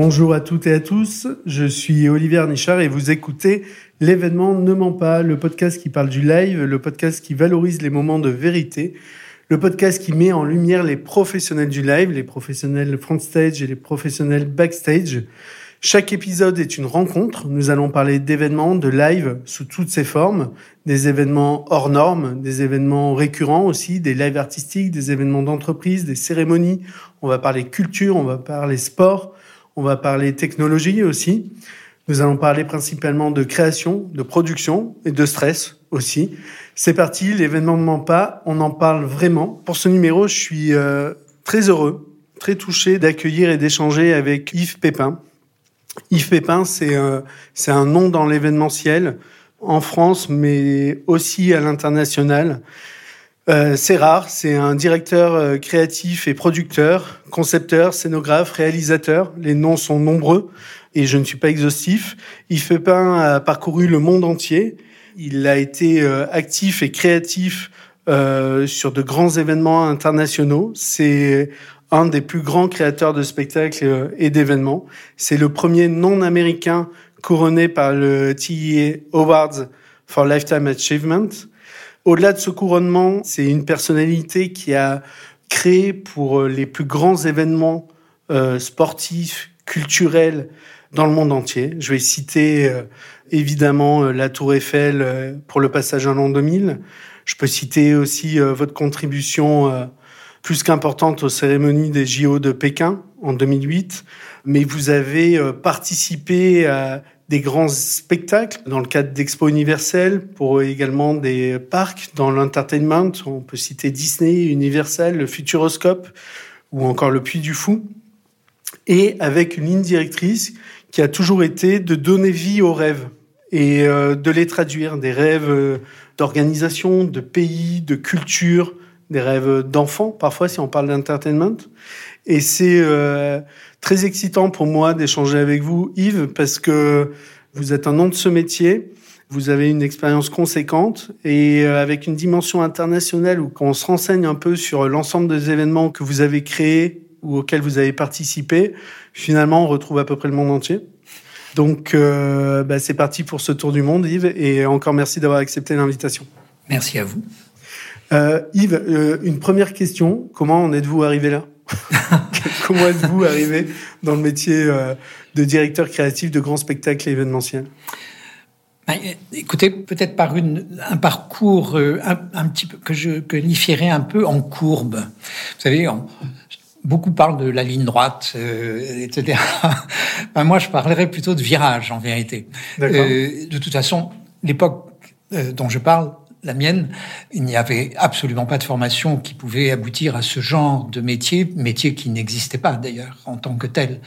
Bonjour à toutes et à tous, je suis Olivier Nichard et vous écoutez L'événement Ne ment pas, le podcast qui parle du live, le podcast qui valorise les moments de vérité, le podcast qui met en lumière les professionnels du live, les professionnels front stage et les professionnels backstage. Chaque épisode est une rencontre. Nous allons parler d'événements, de live sous toutes ses formes, des événements hors normes, des événements récurrents aussi, des lives artistiques, des événements d'entreprise, des cérémonies. On va parler culture, on va parler sport, on va parler technologie aussi. Nous allons parler principalement de création, de production et de stress aussi. C'est parti, l'événement ne ment pas, on en parle vraiment. Pour ce numéro, je suis euh, très heureux, très touché d'accueillir et d'échanger avec Yves Pépin. Yves Pépin, c'est euh, c'est un nom dans l'événementiel en France, mais aussi à l'international. Euh, c'est rare, c'est un directeur euh, créatif et producteur, concepteur, scénographe, réalisateur. Les noms sont nombreux et je ne suis pas exhaustif. Yves Pépin a parcouru le monde entier. Il a été euh, actif et créatif sur de grands événements internationaux. C'est un des plus grands créateurs de spectacles et d'événements. C'est le premier non-américain couronné par le TIA Awards for Lifetime Achievement. Au-delà de ce couronnement, c'est une personnalité qui a créé pour euh, les plus grands événements euh, sportifs, culturels dans le monde entier. Je vais citer euh, évidemment la Tour Eiffel pour le passage à l'an 2000. Je peux citer aussi votre contribution plus qu'importante aux cérémonies des JO de Pékin en 2008. Mais vous avez participé à des grands spectacles dans le cadre d'Expo universelle, pour également des parcs dans l'entertainment. On peut citer Disney, Universal, le Futuroscope ou encore le Puy du Fou. Et avec une ligne directrice qui a toujours été de donner vie aux rêves et euh, de les traduire, des rêves euh, d'organisation, de pays, de culture, des rêves d'enfants, parfois si on parle d'entertainment. Et c'est euh, très excitant pour moi d'échanger avec vous, Yves, parce que vous êtes un nom de ce métier. Vous avez une expérience conséquente et euh, avec une dimension internationale où on se renseigne un peu sur l'ensemble des événements que vous avez créés ou auxquels vous avez participé, finalement, on retrouve à peu près le monde entier. Donc, euh, bah, c'est parti pour ce tour du monde, Yves, et encore merci d'avoir accepté l'invitation. Merci à vous. Euh, Yves, euh, une première question. Comment en êtes-vous arrivé là? Comment êtes-vous arrivé dans le métier euh, de directeur créatif de grands spectacles événementiels ben, Écoutez, peut-être par une, un parcours euh, un, petit peu que je qualifierais un peu en courbe. Vous savez, beaucoup parlent de la ligne droite, euh, etc. Ben, moi, je parlerais plutôt de virage, en vérité. de toute façon, l'époque dont je parle, la mienne, il n'y avait absolument pas de formation qui pouvait aboutir à ce genre de métier, métier qui n'existait pas d'ailleurs en tant que tel.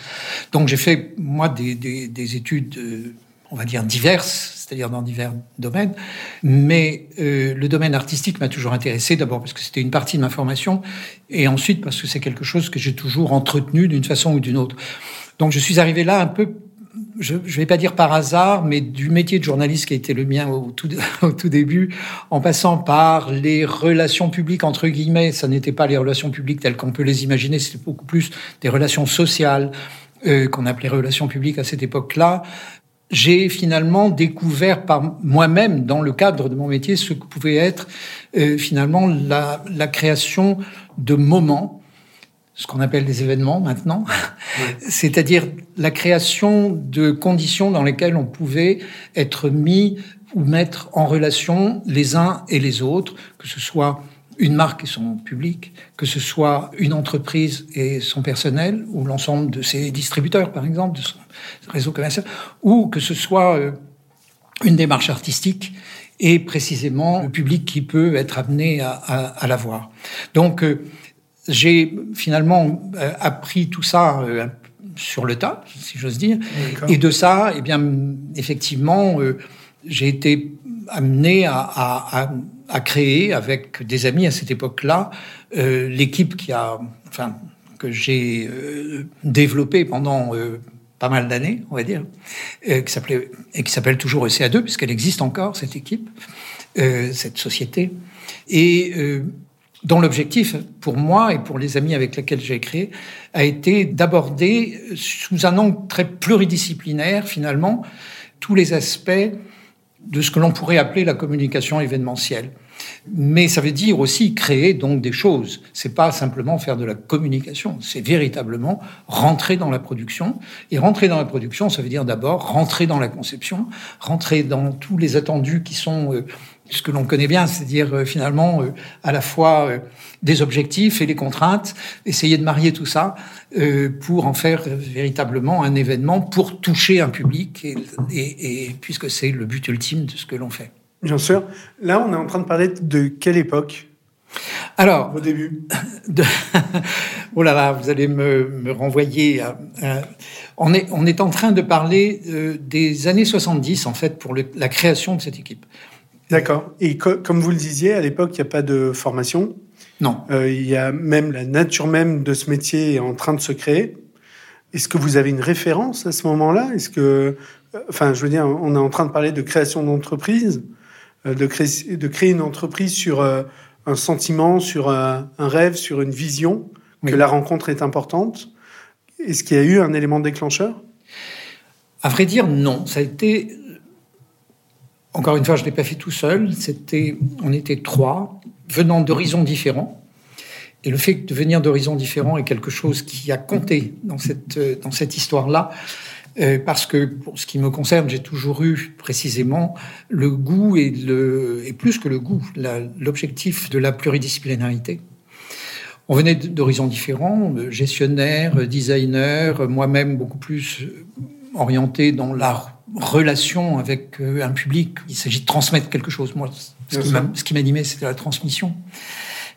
Donc j'ai fait, moi, des, études, euh, on va dire, diverses, c'est-à-dire dans divers domaines, mais euh, le domaine artistique m'a toujours intéressé, d'abord parce que c'était une partie de ma formation, et ensuite parce que c'est quelque chose que j'ai toujours entretenu d'une façon ou d'une autre. Donc je suis arrivé là un peu je ne vais pas dire par hasard, mais du métier de journaliste qui a été le mien au tout, au tout début, en passant par les relations publiques, entre guillemets, ça n'était pas les relations publiques telles qu'on peut les imaginer, c'était beaucoup plus des relations sociales euh, qu'on appelait relations publiques à cette époque-là. J'ai finalement découvert par moi-même, dans le cadre de mon métier, ce que pouvait être euh, finalement la, la création de moments ce qu'on appelle des événements maintenant, c'est-à-dire la création de conditions dans lesquelles on pouvait être mis ou mettre en relation les uns et les autres, que ce soit une marque et son public, que ce soit une entreprise et son personnel, ou l'ensemble de ses distributeurs, par exemple, de son réseau commercial, ou que ce soit euh, une démarche artistique et précisément le public qui peut être amené à, à, la voir. Donc, euh, j'ai finalement euh, appris tout ça euh, sur le tas, si j'ose dire. Et de ça, eh bien, effectivement, euh, j'ai été amené à, à, à, créer avec des amis à cette époque-là l'équipe qui a, enfin, que j'ai développée pendant pas mal d'années, on va dire, qui s'appelait et qui s'appelle toujours ECA2 puisqu'elle existe encore cette équipe, cette société. Et dont l'objectif, pour moi et pour les amis avec lesquels j'ai créé, a été d'aborder sous un angle très pluridisciplinaire, finalement, tous les aspects de ce que l'on pourrait appeler la communication événementielle. Mais ça veut dire aussi créer donc des choses. C'est pas simplement faire de la communication, c'est véritablement rentrer dans la production. Et rentrer dans la production, ça veut dire d'abord rentrer dans la conception, rentrer dans tous les attendus qui sont euh, ce que l'on connaît bien, c'est-à-dire euh, finalement euh, à la fois euh, des objectifs et les contraintes, essayer de marier tout ça pour en faire véritablement un événement pour toucher un public, et, et, puisque c'est le but ultime de ce que l'on fait. Bien sûr. Là, on est en train de parler de quelle époque? Alors, au début. De... oh là là, vous allez me, me renvoyer. À, On, est, on est en train de parler des années 70, en fait, pour le, la création de cette équipe. D'accord. Et comme vous le disiez, à l'époque, il n'y a pas de formation. Non. Euh, il y a même la nature même de ce métier est en train de se créer. Est-ce que vous avez une référence à ce moment-là? Est-ce que, euh, enfin, je veux dire, on est en train de parler de création d'entreprise, euh, de, créer, de créer une entreprise sur un sentiment, sur un, rêve, sur une vision, que la rencontre est importante? Est-ce qu'il y a eu un élément déclencheur? À vrai dire, non. Ça a été encore une fois, je ne l'ai pas fait tout seul. On était trois, venant d'horizons différents. Et le fait de venir d'horizons différents est quelque chose qui a compté dans cette, dans cette histoire-là. Euh, parce que pour ce qui me concerne, j'ai toujours eu précisément le goût et, et plus que le goût, l'objectif de la pluridisciplinarité. On venait d'horizons différents, gestionnaire, designer, moi-même beaucoup plus orienté dans l'art relation avec euh, un public. Il s'agit de transmettre quelque chose. Moi, ce qui m'animait, c'était la transmission.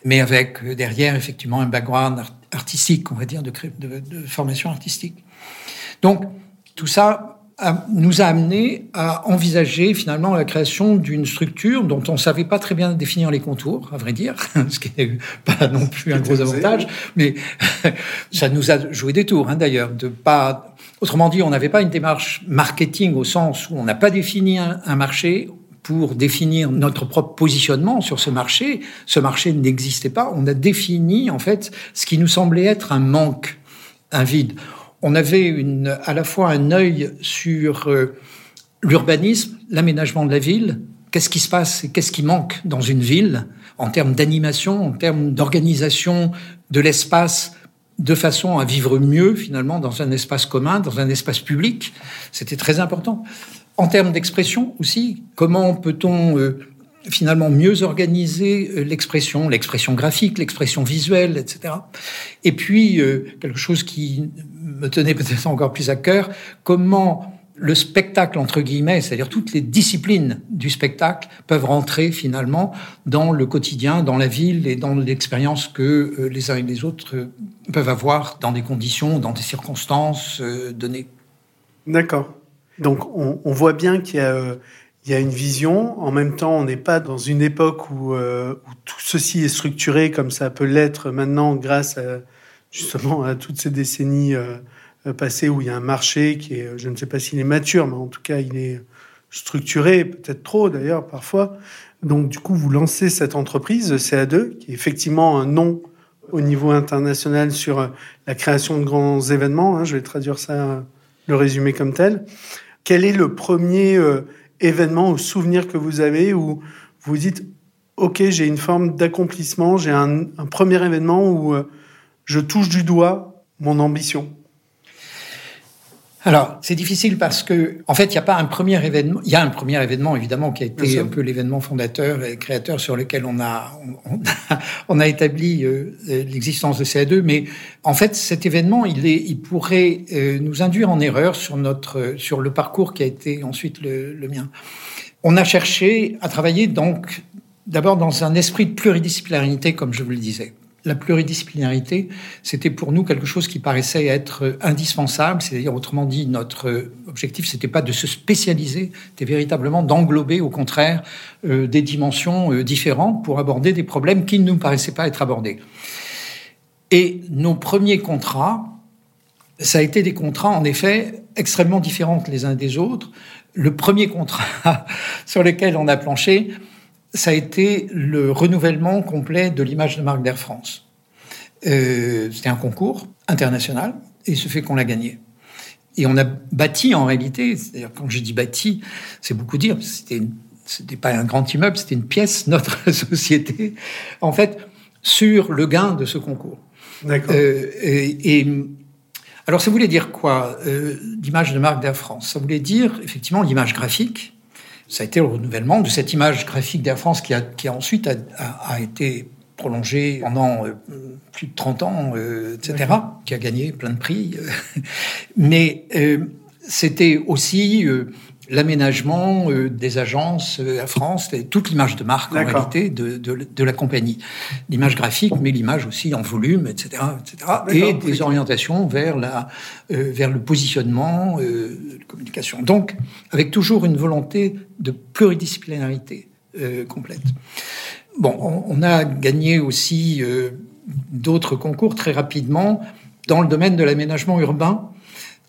Mais avec euh, derrière, effectivement, un background artistique, on va dire, de, de, de formation artistique. Donc, tout ça nous a amené à envisager finalement la création d'une structure dont on ne savait pas très bien définir les contours, à vrai dire, ce qui n'est pas non plus un gros avantage, mais ça nous a joué des tours hein, d'ailleurs, de pas Autrement dit, on n'avait pas une démarche marketing au sens où on n'a pas défini un, marché pour définir notre propre positionnement sur ce marché. Ce marché n'existait pas. On a défini, en fait, ce qui nous semblait être un manque, un vide. On avait à la fois un œil sur euh, l'urbanisme, l'aménagement de la ville. Qu'est-ce qui se passe et qu'est-ce qui manque dans une ville en termes d'animation, en termes d'organisation de l'espace de façon à vivre mieux finalement dans un espace commun, dans un espace public. C'était très important. En termes d'expression aussi, comment peut-on euh, finalement mieux organiser euh, l'expression, l'expression graphique, l'expression visuelle, etc. Et puis quelque chose qui me tenait peut-être encore plus à cœur, comment le spectacle, entre guillemets, c'est-à-dire toutes les disciplines du spectacle peuvent rentrer finalement dans le quotidien, dans la ville et dans l'expérience que euh, les uns et les autres euh, peuvent avoir dans des conditions, dans des circonstances euh, données. D'accord. Donc on, voit bien qu'il y, a une vision. En même temps, on n'est pas dans une époque où, tout ceci est structuré comme ça peut l'être maintenant grâce justement à toutes ces décennies passé où il y a un marché qui est, je ne sais pas s'il est mature, mais en tout cas il est structuré, peut-être trop d'ailleurs parfois. Donc du coup, vous lancez cette entreprise CA2, qui est effectivement un nom au niveau international sur euh, la création de grands événements. Hein, je vais traduire ça, le résumer comme tel. Quel est le premier euh, événement ou souvenir que vous avez où vous dites, OK, j'ai une forme d'accomplissement, j'ai un, premier événement où je touche du doigt mon ambition alors, c'est difficile parce que, en fait, il n'y a pas un premier événement. Il y a un premier événement, évidemment, qui a été un peu l'événement fondateur et créateur sur lequel on a, on, a, établi euh, l'existence de CA2. Mais en fait, cet événement, il, est, il pourrait euh, nous induire en erreur sur notre, sur le parcours qui a été ensuite le, le mien. On a cherché à travailler donc d'abord dans un esprit de pluridisciplinarité, comme je vous le disais la pluridisciplinarité, c'était pour nous quelque chose qui paraissait être indispensable. C'est-à-dire, autrement dit, notre objectif, c'était pas de se spécialiser, c'était véritablement d'englober, au contraire, euh, des dimensions euh, différentes pour aborder des problèmes qui ne nous paraissaient pas être abordés. Et nos premiers contrats, ça a été des contrats, en effet, extrêmement différents les uns des autres. Le premier contrat sur lequel on a planché, ça a été le renouvellement complet de l'image de marque d'Air France. Euh, c'était un concours international et ce fait qu'on l'a gagné. Et on a bâti en réalité, c'est-à-dire quand je dis bâti, c'est beaucoup dire, c'était c'était pas un grand immeuble, c'était une pièce, notre société, en fait, sur le gain de ce concours. D'accord. Euh, et, et, alors, ça voulait dire quoi euh, L'image de marque d'Air France, ça voulait dire effectivement l'image graphique. Ça a été le renouvellement de cette image graphique d'Air France qui, a, qui a ensuite a, a, a été prolongée pendant euh, plus de 30 ans, euh, etc., qui a gagné plein de prix. Mais euh, c'était aussi l'aménagement euh, des agences euh, à France, toute l'image de marque en réalité de, de, de la compagnie, l'image graphique, mais l'image aussi en volume, etc., etc., et des orientations vers la euh, vers le positionnement, euh, de communication. Donc, avec toujours une volonté de pluridisciplinarité complète. Bon, on, on, a gagné aussi d'autres concours très rapidement dans le domaine de l'aménagement urbain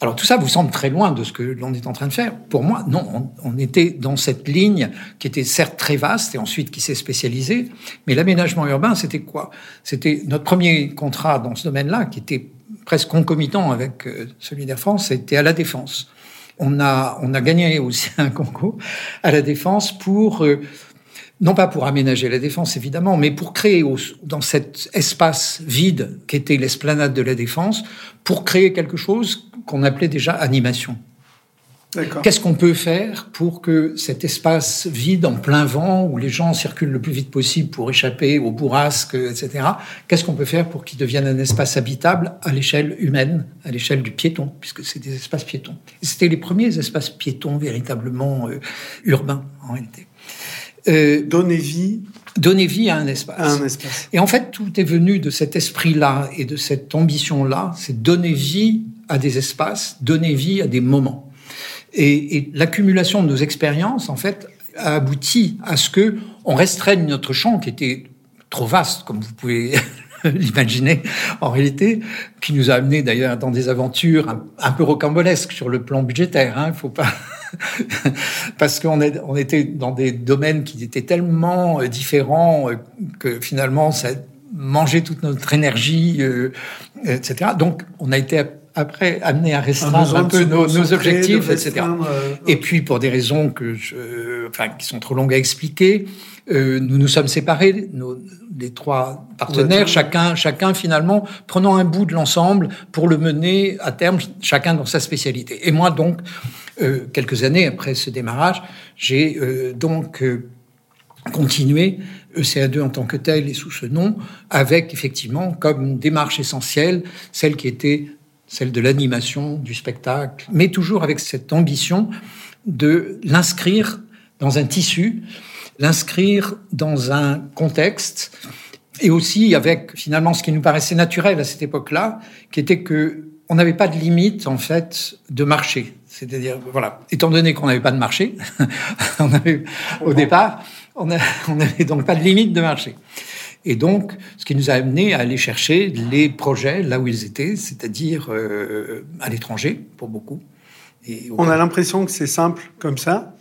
alors tout ça vous semble très loin de ce que l'on est en train de faire. Pour moi, non, on, était dans cette ligne qui était certes très vaste et ensuite qui s'est spécialisée, mais l'aménagement urbain, c'était quoi? C'était notre premier contrat dans ce domaine-là, qui était presque concomitant avec euh, celui d'Air France, c'était à la Défense. On a, on a gagné aussi un concours à la Défense pour... Euh, non pas pour aménager la défense évidemment, mais pour créer dans cet espace vide qu'était l'esplanade de la défense, pour créer quelque chose qu'on appelait déjà animation. Qu'est-ce qu'on peut faire pour que cet espace vide en plein vent, où les gens circulent le plus vite possible pour échapper aux bourrasques, etc., qu'est-ce qu'on peut faire pour qu'il devienne un espace habitable à l'échelle humaine, à l'échelle du piéton, puisque c'est des espaces piétons. C'était les premiers espaces piétons véritablement euh, urbains, en réalité. Euh, donner vie donner vie à un espace. Un espace. Et en fait, tout est venu de cet esprit-là et de cette ambition-là, c'est donner vie à des espaces, donner vie à des moments. Et, et l'accumulation de nos expériences, en fait, a abouti à ce que on restreigne notre champ qui était trop vaste, comme vous pouvez l'imaginer en réalité, qui nous a amené d'ailleurs dans des aventures un, un, peu rocambolesques sur le plan budgétaire. Hein, il faut pas parce qu'on on était dans des domaines qui étaient tellement euh, différents euh, que finalement ça mangeait toute notre énergie, euh, etc. Donc on a été après amené à restreindre un peu nos, nos objectifs, etc. Euh, et puis pour des raisons que je, enfin, qui sont trop longues à expliquer, euh, nous nous sommes séparés, nos, les trois partenaires, chacun, chacun finalement prenant un bout de l'ensemble pour le mener à terme, chacun dans sa spécialité. Et moi donc, euh, quelques années après ce démarrage, j'ai euh, donc continué ECA2 en tant que tel et sous ce nom, avec effectivement comme démarche essentielle celle qui était celle de l'animation, du spectacle, mais toujours avec cette ambition de l'inscrire dans un tissu, l'inscrire dans un contexte, et aussi avec finalement ce qui nous paraissait naturel à cette époque-là, qui était que on n'avait pas de limite en fait de marché. C'est-à-dire, voilà, étant donné qu'on n'avait pas de marché, on avait, au départ, on n'avait donc pas de limite de marché. Et donc, ce qui nous a amené à aller chercher les projets là où ils étaient, c'est-à-dire euh, à l'étranger, pour beaucoup. Et On a l'impression que c'est simple comme ça,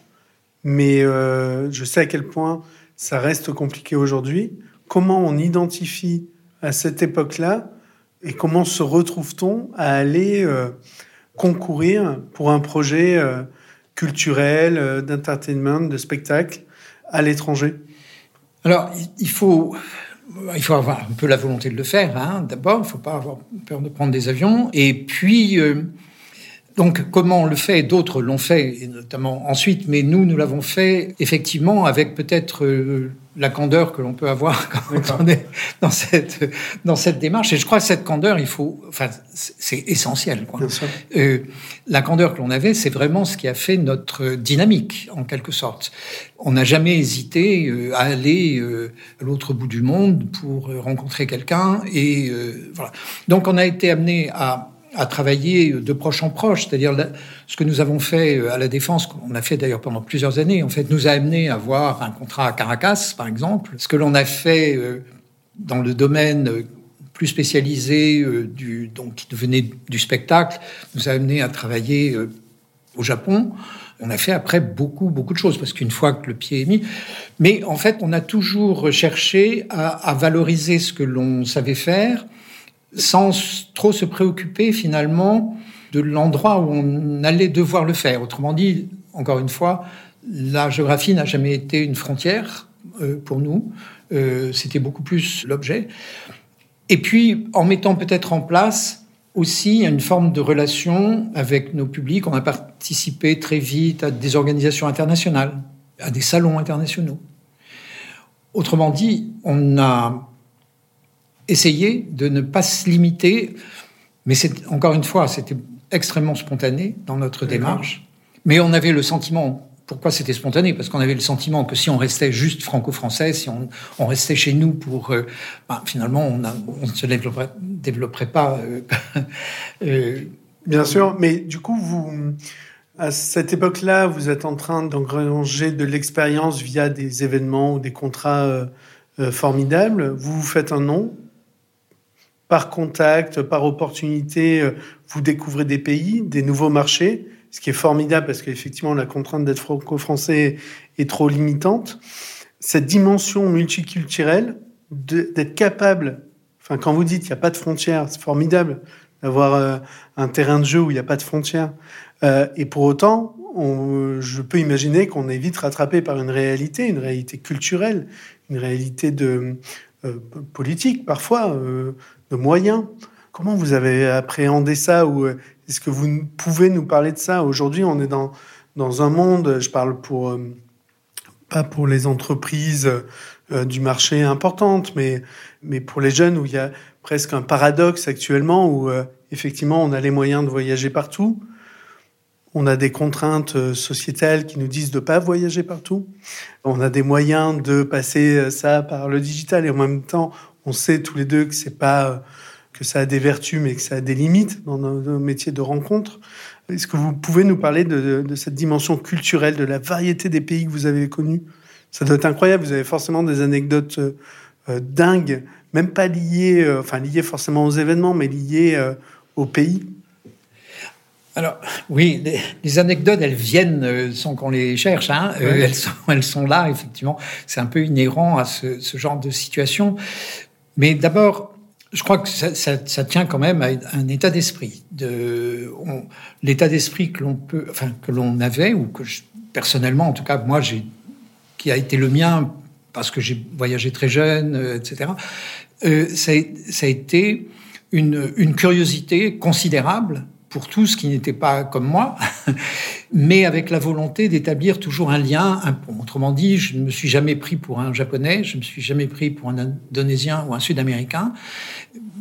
mais euh, je sais à quel point ça reste compliqué aujourd'hui. Comment on identifie à cette époque-là et comment se retrouve-t-on à aller euh, concourir pour un projet euh, culturel, d'entertainment, de spectacle à l'étranger? Alors, il faut il faut avoir un peu la volonté de le faire. Hein, D'abord, il ne faut pas avoir peur de prendre des avions. Et puis, donc, comment on le fait D'autres l'ont fait, et notamment ensuite, mais nous, nous l'avons fait effectivement avec peut-être euh, la candeur que l'on peut avoir quand on est dans cette, dans cette démarche. Et je crois que cette candeur, il faut, enfin, c'est essentiel. Quoi. Euh, la candeur que l'on avait, c'est vraiment ce qui a fait notre dynamique, en quelque sorte. On n'a jamais hésité euh, à aller à l'autre bout du monde pour rencontrer quelqu'un. Et voilà. Donc, on a été amené à à travailler de proche en proche, c'est-à-dire ce que nous avons fait euh, à la Défense, qu'on a fait d'ailleurs pendant plusieurs années, en fait, nous a amené à avoir un contrat à Caracas, par exemple. Ce que l'on a fait euh, dans le domaine euh, plus spécialisé du, donc qui devenait du spectacle, nous a amené à travailler au Japon. On a fait après beaucoup, beaucoup de choses, parce qu'une fois que le pied est mis, mais en fait, on a toujours cherché à, à valoriser ce que l'on savait faire, sans trop se préoccuper finalement de l'endroit où on allait devoir le faire. Autrement dit, encore une fois, la géographie n'a jamais été une frontière euh, pour nous. Euh, C'était beaucoup plus l'objet. Et puis, en mettant peut-être en place aussi une forme de relation avec nos publics, on a participé très vite à des organisations internationales, à des salons internationaux. Autrement dit, on a essayé de ne pas se limiter, mais c'est encore une fois, c'était extrêmement spontané dans notre démarche. Mais on avait le sentiment, pourquoi c'était spontané? Parce qu'on avait le sentiment que si on restait juste franco-français, si on, on, restait chez nous pour... Euh, ben, finalement, on, ne se développerait, développerait pas. Euh, euh, Bien sûr, mais du coup, vous... À cette époque-là, vous êtes en train d'engranger de l'expérience via des événements ou des contrats formidables. Vous vous faites un nom, par contact, par opportunité, euh, vous découvrez des pays, des nouveaux marchés, ce qui est formidable parce qu'effectivement, la contrainte d'être franco-français est trop limitante. Cette dimension multiculturelle, d'être capable, enfin, quand vous dites qu'il n'y a pas de frontières, c'est formidable d'avoir euh, un terrain de jeu où il n'y a pas de frontières. Euh, et pour autant, je peux imaginer qu'on est vite rattrapé par une réalité, une réalité culturelle, une réalité de politique parfois. De moyens. Comment vous avez appréhendé ça ou euh, est-ce que vous pouvez nous parler de ça? Aujourd'hui, on est dans, dans un monde, je parle pour euh, pas pour les entreprises euh, du marché importantes, mais, mais pour les jeunes où il y a presque un paradoxe actuellement où effectivement on a les moyens de voyager partout. On a des contraintes sociétales qui nous disent de pas voyager partout. On a des moyens de passer ça par le digital et en même temps, on sait tous les deux que c'est pas que ça a des vertus, mais que ça a des limites dans nos, métiers de rencontre. Est-ce que vous pouvez nous parler de, cette dimension culturelle, de la variété des pays que vous avez connus? Ça doit être incroyable. Vous avez forcément des anecdotes euh, euh, dingues, même pas liées, euh, enfin liées forcément aux événements, mais liées au pays. Alors oui, les, anecdotes, elles viennent sans qu'on les cherche. Hein. elles, sont, elles sont là, effectivement. C'est un peu inhérent à ce, ce genre de situation. Mais d'abord, je crois que ça, tient quand même à un état d'esprit. De, l'état d'esprit que l'on avait ou que personnellement, en tout cas, moi, qui a été le mien parce que j'ai voyagé très jeune, euh, etc. Euh, ça, a été une curiosité considérable pour tout ce qui n'était pas comme moi, mais avec la volonté d'établir toujours un lien. Autrement dit, je ne me suis jamais pris pour un japonais, je ne me suis jamais pris pour un indonésien ou un sud-américain.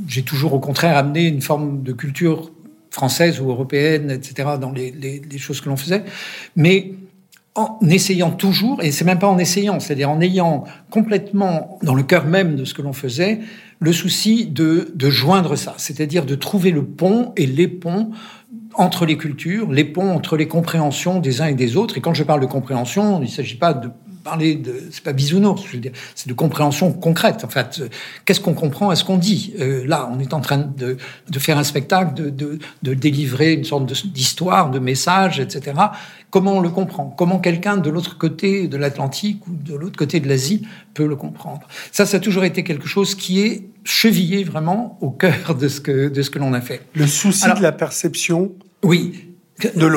J'ai toujours au contraire amené une forme de culture française ou européenne, etc., dans les choses que l'on faisait. Mais en essayant toujours, et c'est même pas en essayant, c'est-à-dire en ayant complètement dans le cœur même de ce que l'on faisait, le souci de, de joindre ça, c'est-à-dire de trouver le pont et les ponts entre les cultures, les ponts entre les compréhensions des uns et des autres. Et quand je parle de compréhension, il ne s'agit pas de parler de, c'est pas bisounours, je veux dire, c'est de compréhension concrète. En fait, qu'est-ce qu'on comprend à ce qu'on dit? Euh, Là, on est en train de, de faire un spectacle, de, de, de délivrer une sorte d'histoire, de, message, etc. Comment on le comprend? Comment quelqu'un de l'autre côté de l'Atlantique ou de l'autre côté de l'Asie peut le comprendre? Ça, ça a toujours été quelque chose qui est chevillé vraiment au cœur de ce que de ce que l'on a fait. Le souci de la perception. Oui,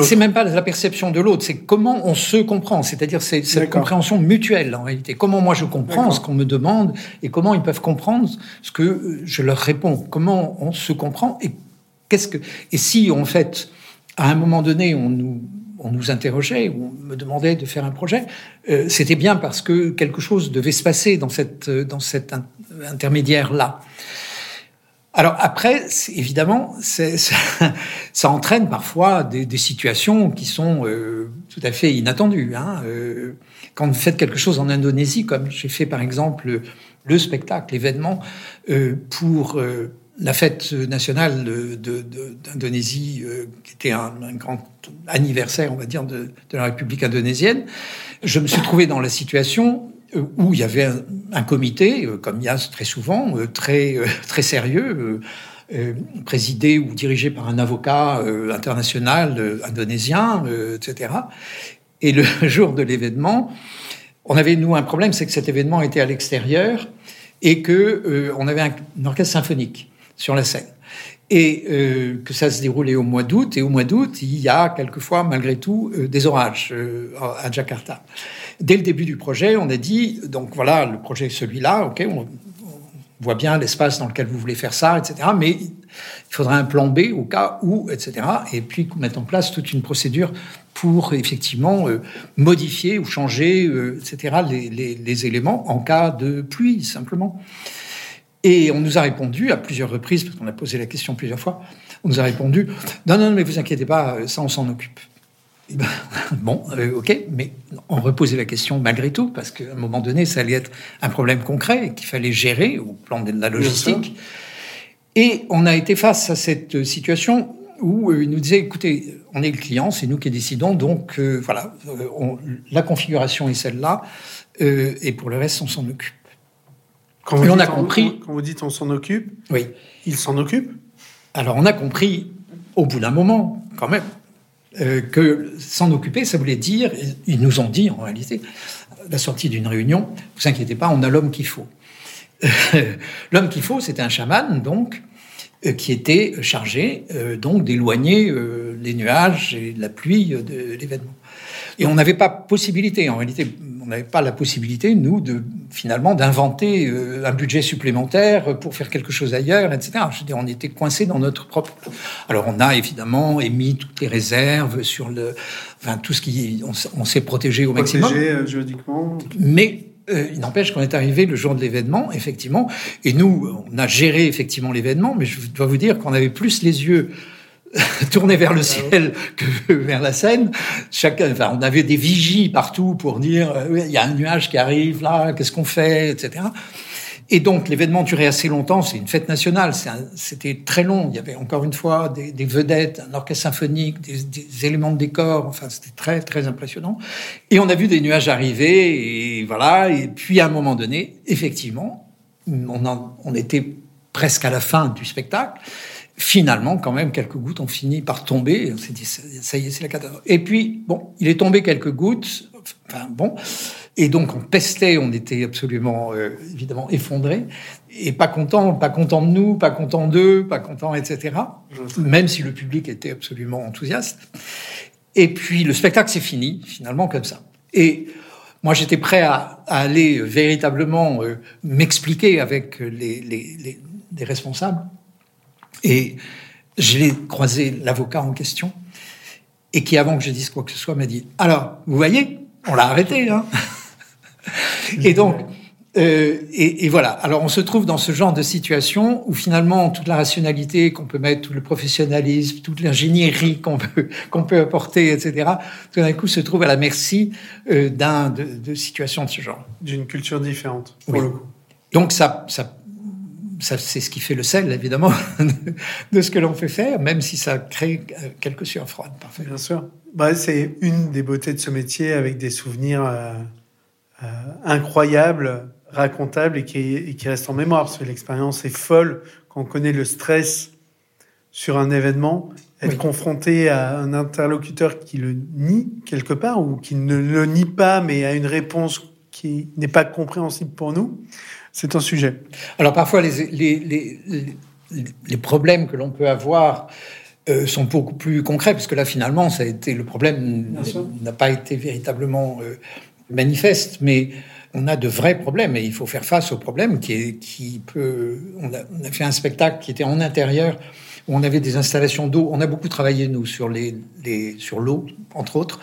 c'est même pas la perception de l'autre, c'est comment on se comprend. C'est-à-dire c'est cette compréhension mutuelle en réalité. Comment moi je comprends ce qu'on me demande et comment ils peuvent comprendre ce que je leur réponds. Comment on se comprend et qu'est-ce que et si en fait à un moment donné on nous on nous interrogeait, on me demandait de faire un projet, euh, c'était bien parce que quelque chose devait se passer dans cette dans cet intermédiaire là. Alors après, évidemment, ça, entraîne parfois des, situations qui sont euh, tout à fait inattendues. Hein. Euh, quand vous faites quelque chose en Indonésie, comme j'ai fait par exemple le spectacle, l'événement euh, pour la fête nationale d'Indonésie, qui était un, grand anniversaire, on va dire, de, la République indonésienne, je me suis trouvé dans la situation où il y avait un, comité, euh, comme il y a très souvent, euh, très, très sérieux, présidé ou dirigé par un avocat international indonésien, etc. Et le jour de l'événement, on avait, nous, un problème, c'est que cet événement était à l'extérieur et que euh, on avait un, orchestre symphonique sur la scène. Et euh, que ça se déroulait au mois d'août. Et au mois d'août, il y a quelquefois, malgré tout, euh, des orages à Jakarta. Dès le début du projet, on a dit, donc voilà, le projet est celui-là, ok, on, voit bien l'espace dans lequel vous voulez faire ça, etc. Mais il faudrait un plan B au cas où, etc. Et puis mettre en place toute une procédure pour effectivement euh, modifier ou changer, euh, etc. Les, éléments en cas de pluie, simplement. Et on nous a répondu à plusieurs reprises, parce qu'on a posé la question plusieurs fois, on nous a répondu non, non, mais vous inquiétez pas, ça on s'en occupe. Ben, bon, euh, ok, mais on reposait la question malgré tout, parce qu'à un moment donné, ça allait être un problème concret qu'il fallait gérer au plan de la logistique. Et on a été face à cette situation où euh, il nous disait, écoutez, on est le client, c'est nous qui décidons, donc euh, voilà, la configuration est celle-là, et pour le reste, on s'en occupe. Quand on a compris. Quand vous dites on s'en occupe, oui. il s'en occupe Alors on a compris au bout d'un moment, quand même, euh, que s'en occuper, ça voulait dire, ils nous ont dit en réalité, la sortie d'une réunion, vous inquiétez pas, on a l'homme qu'il faut. l'homme qu'il faut, c'était un chaman, donc, euh, qui était chargé euh, donc d'éloigner les nuages et la pluie de l'événement. Et on n'avait pas possibilité, en réalité, on n'avait pas la possibilité, nous, de finalement d'inventer euh, un budget supplémentaire pour faire quelque chose ailleurs, etc. Je veux dire, on était coincé dans notre propre. Alors, on a évidemment émis toutes les réserves sur le, enfin tout ce qui, on, s'est protégé au maximum. Protégé euh, juridiquement. Mais euh, il n'empêche qu'on est arrivé le jour de l'événement, effectivement, et nous, on a géré effectivement l'événement, mais je dois vous dire qu'on avait plus les yeux tourner vers le ciel que vers la Seine. Chacun, enfin, on avait des vigies partout pour dire euh, il y a un nuage qui arrive là, qu'est-ce qu'on fait, etc. Et donc l'événement durait assez longtemps. C'est une fête nationale. C'était très long. Il y avait encore une fois des, des vedettes, un orchestre symphonique, des, des, éléments de décor. Enfin, c'était très très impressionnant. Et on a vu des nuages arriver et voilà. Et puis à un moment donné, effectivement, on, en, on était presque à la fin du spectacle finalement, quand même, quelques gouttes ont fini par tomber. On s'est dit, ça y est, c'est la catastrophe. Et puis, bon, il est tombé quelques gouttes. Enfin, bon. Et donc, on pestait, on était absolument, euh, évidemment, effondrés. Et pas content, pas content de nous, pas content d'eux, pas content, etc. Même si le public était absolument enthousiaste. Et puis, le spectacle s'est fini, finalement, comme ça. Et moi, j'étais prêt à, aller véritablement euh, m'expliquer avec les responsables et j'ai croisé l'avocat en question, et qui, avant que je dise quoi que ce soit, m'a dit Alors, vous voyez, on l'a arrêté. Hein et donc, euh, et, et, voilà. Alors, on se trouve dans ce genre de situation où finalement toute la rationalité qu'on peut mettre, tout le professionnalisme, toute l'ingénierie qu'on peut qu'on peut apporter, etc. Tout d'un coup, se trouve à la merci euh, d'un de, de situations de ce genre. D'une culture différente, pour le coup. Donc ça, ça c'est ce qui fait le sel, évidemment, de ce que l'on fait faire, même si ça crée euh, quelques sueurs froides, parfait. Bien sûr. Bah, c'est une des beautés de ce métier, avec des souvenirs euh, euh, incroyables, racontables et qui, et qui restent en mémoire, parce que l'expérience est folle quand on connaît le stress sur un événement, être confronté à un interlocuteur qui le nie quelque part, ou qui ne le nie pas, mais a une réponse qui n'est pas compréhensible pour nous c'est un sujet. Alors parfois, les, les, les, problèmes que l'on peut avoir euh, sont beaucoup plus concrets, parce que là, finalement, ça a été le problème n'a pas été véritablement euh, manifeste, mais on a de vrais problèmes et il faut faire face aux problèmes qui, est, qui peut. On a, on a, fait un spectacle qui était en intérieur où on avait des installations d'eau. On a beaucoup travaillé nous sur les, les sur l'eau, entre autres.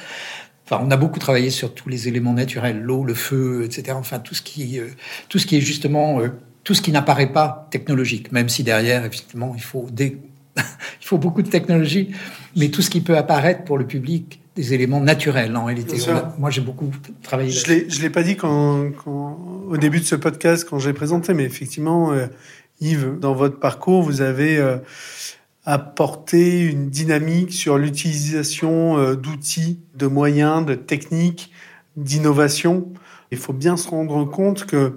Enfin, on a beaucoup travaillé sur tous les éléments naturels, l'eau, le feu, etc. Enfin, tout ce qui, euh, tout ce qui est justement, euh, tout ce qui n'apparaît pas technologique, même si derrière, effectivement, il faut des, il faut beaucoup de technologie, mais tout ce qui peut apparaître pour le public, des éléments naturels en réalité. moi, j'ai beaucoup travaillé. Je l'ai, je l'ai pas dit quand, quand, au début de ce podcast, quand j'ai présenté, mais effectivement, euh, Yves, dans votre parcours, vous avez apporter une dynamique sur l'utilisation euh, d'outils, de moyens, de techniques, d'innovation. Il faut bien se rendre compte que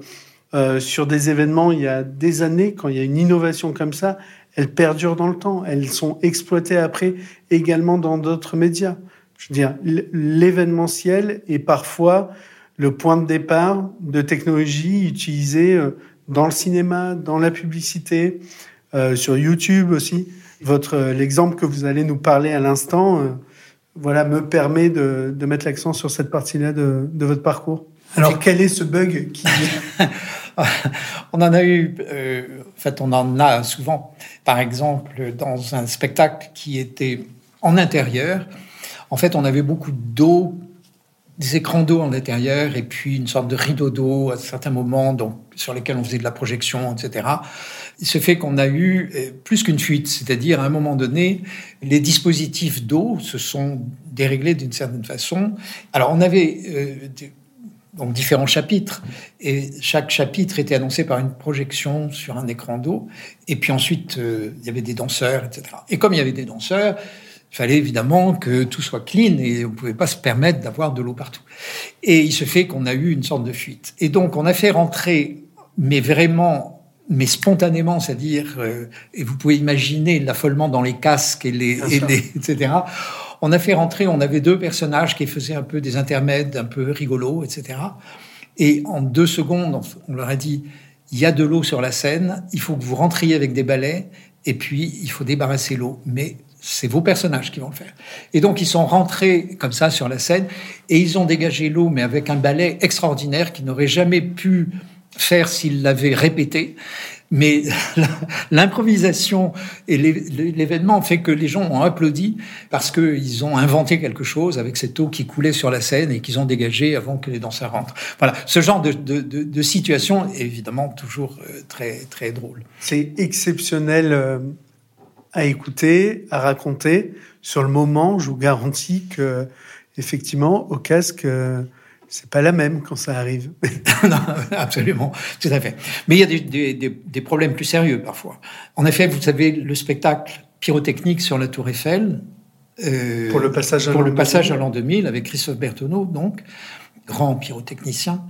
euh, sur des événements, il y a des années, quand il y a une innovation comme ça, elles perdurent dans le temps. Elles sont exploitées après également dans d'autres médias. Je veux dire, l'événementiel est parfois le point de départ de technologies utilisées euh, dans le cinéma, dans la publicité, euh, sur YouTube aussi. Votre euh, l'exemple que vous allez nous parler à l'instant, euh, voilà, me permet de, de mettre l'accent sur cette partie-là de, de, votre parcours. Alors, quel est ce bug qui On en a eu, euh, en fait, on en a souvent. Par exemple, dans un spectacle qui était en intérieur, en fait, on avait beaucoup d'eau des écrans d'eau en intérieur et puis une sorte de rideau d'eau à certains moments donc, sur lesquels on faisait de la projection, etc. Se fait qu'on a eu euh, plus qu'une fuite, c'est-à-dire à un moment donné, les dispositifs d'eau se sont déréglés d'une certaine façon. Alors on avait euh, donc différents chapitres et chaque chapitre était annoncé par une projection sur un écran d'eau et puis ensuite euh, il y avait des danseurs, etc. Et comme il y avait des danseurs, il fallait évidemment que tout soit clean et on ne pouvait pas se permettre d'avoir de l'eau partout. Et il se fait qu'on a eu une sorte de fuite. Et donc on a fait rentrer, mais vraiment, mais spontanément, c'est-à-dire, euh, et vous pouvez imaginer l'affolement dans les casques et les, et les etc. On a fait rentrer, on avait deux personnages qui faisaient un peu des intermèdes, un peu rigolos, etc. Et en deux secondes, on leur a dit, il y a de l'eau sur la scène, il faut que vous rentriez avec des balais, et puis il faut débarrasser l'eau. Mais c'est vos personnages qui vont le faire. Et donc ils sont rentrés comme ça sur la scène et ils ont dégagé l'eau, mais avec un ballet extraordinaire qu'ils n'auraient jamais pu faire s'ils l'avaient répété. Mais l'improvisation et l'événement fait que les gens ont applaudi parce qu'ils ont inventé quelque chose avec cette eau qui coulait sur la scène et qu'ils ont dégagé avant que les danseurs rentrent. Voilà, ce genre de, de, situation est évidemment toujours euh, très très drôle. C'est exceptionnel euh, à écouter, à raconter. Sur le moment, je vous garantis que, effectivement, au casque, euh, c'est pas la même quand ça arrive. non, absolument, tout à fait. Mais il y a des, des, des, problèmes plus sérieux parfois. En effet, vous savez, le spectacle pyrotechnique sur la Tour Eiffel. Euh, pour le passage à pour le passage à l'an 2000 avec Christophe Bertonneau, donc grand pyrotechnicien.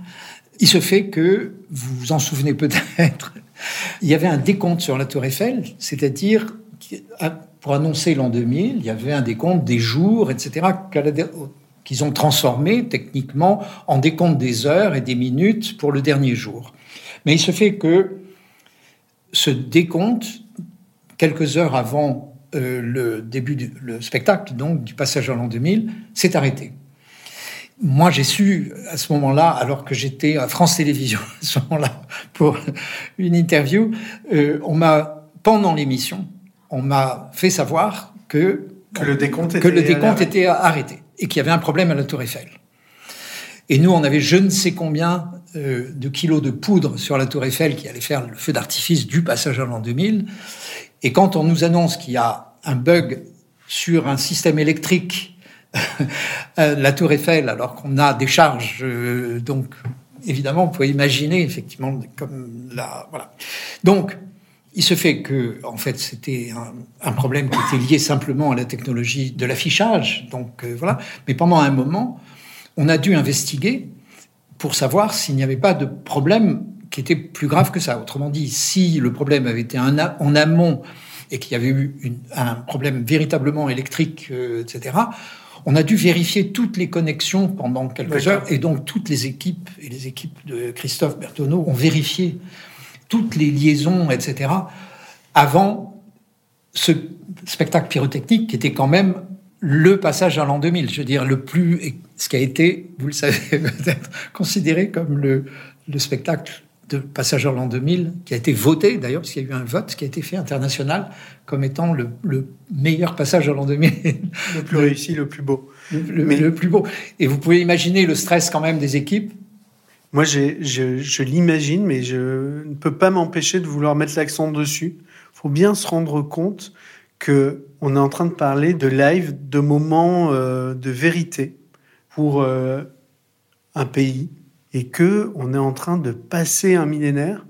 Il se fait que vous vous en souvenez peut-être. Il y avait un décompte sur la Tour Eiffel, c'est-à-dire pour annoncer l'an 2000, il y avait un décompte des jours, etc., qu'ils ont transformé techniquement en décompte des heures et des minutes pour le dernier jour. Mais il se fait que ce décompte, quelques heures avant euh, le début du le spectacle, donc du passage à l'an 2000, s'est arrêté. Moi, j'ai su à ce moment-là, alors que j'étais à France Télévisions à ce moment-là pour une interview, euh, on m'a pendant l'émission on m'a fait savoir que, que le décompte, était, le décompte était arrêté et qu'il y avait un problème à la Tour Eiffel. Et nous, on avait je ne sais combien euh, de kilos de poudre sur la Tour Eiffel qui allait faire le feu d'artifice du passage à l'an 2000. Et quand on nous annonce qu'il y a un bug sur un système électrique la Tour Eiffel, alors qu'on a des charges, euh, donc évidemment, vous pouvez imaginer effectivement comme la voilà. Donc il se fait que, en fait, c'était un, problème qui était lié simplement à la technologie de l'affichage. Donc euh, voilà. Mais pendant un moment, on a dû investiguer pour savoir s'il n'y avait pas de problème qui était plus grave que ça. Autrement dit, si le problème avait été en amont et qu'il y avait eu un problème véritablement électrique, euh, etc., on a dû vérifier toutes les connexions pendant quelques heures. Et donc, toutes les équipes et les équipes de Christophe Bertonneau ont vérifié toutes les liaisons, etc., avant ce spectacle pyrotechnique qui était quand même le passage à l'an 2000, je veux dire, le plus, ce qui a été, vous le savez peut-être, considéré comme le, le spectacle de passage à l'an 2000, qui a été voté d'ailleurs, parce qu'il y a eu un vote qui a été fait international comme étant le, le meilleur passage à l'an 2000. Le plus réussi, le plus beau. Le, Mais... le plus beau. Et vous pouvez imaginer le stress quand même des équipes moi, je, l'imagine, mais je ne peux pas m'empêcher de vouloir mettre l'accent dessus. Il faut bien se rendre compte que on est en train de parler de live, de moments euh, de vérité pour euh, un pays, et que on est en train de passer un millénaire,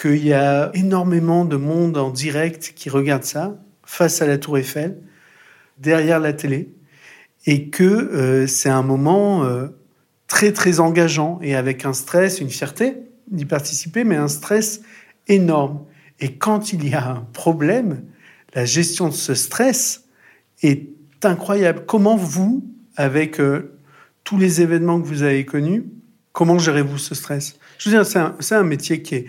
qu'il y a énormément de monde en direct qui regarde ça face à la Tour Eiffel, derrière la télé, et que euh, c'est un moment très très engageant et avec un stress, une fierté d'y participer, mais un stress énorme. Et quand il y a un problème, la gestion de ce stress est incroyable. Comment vous, avec euh, tous les événements que vous avez connus, comment gérez-vous ce stress? Je veux dire, c'est un, un, métier qui est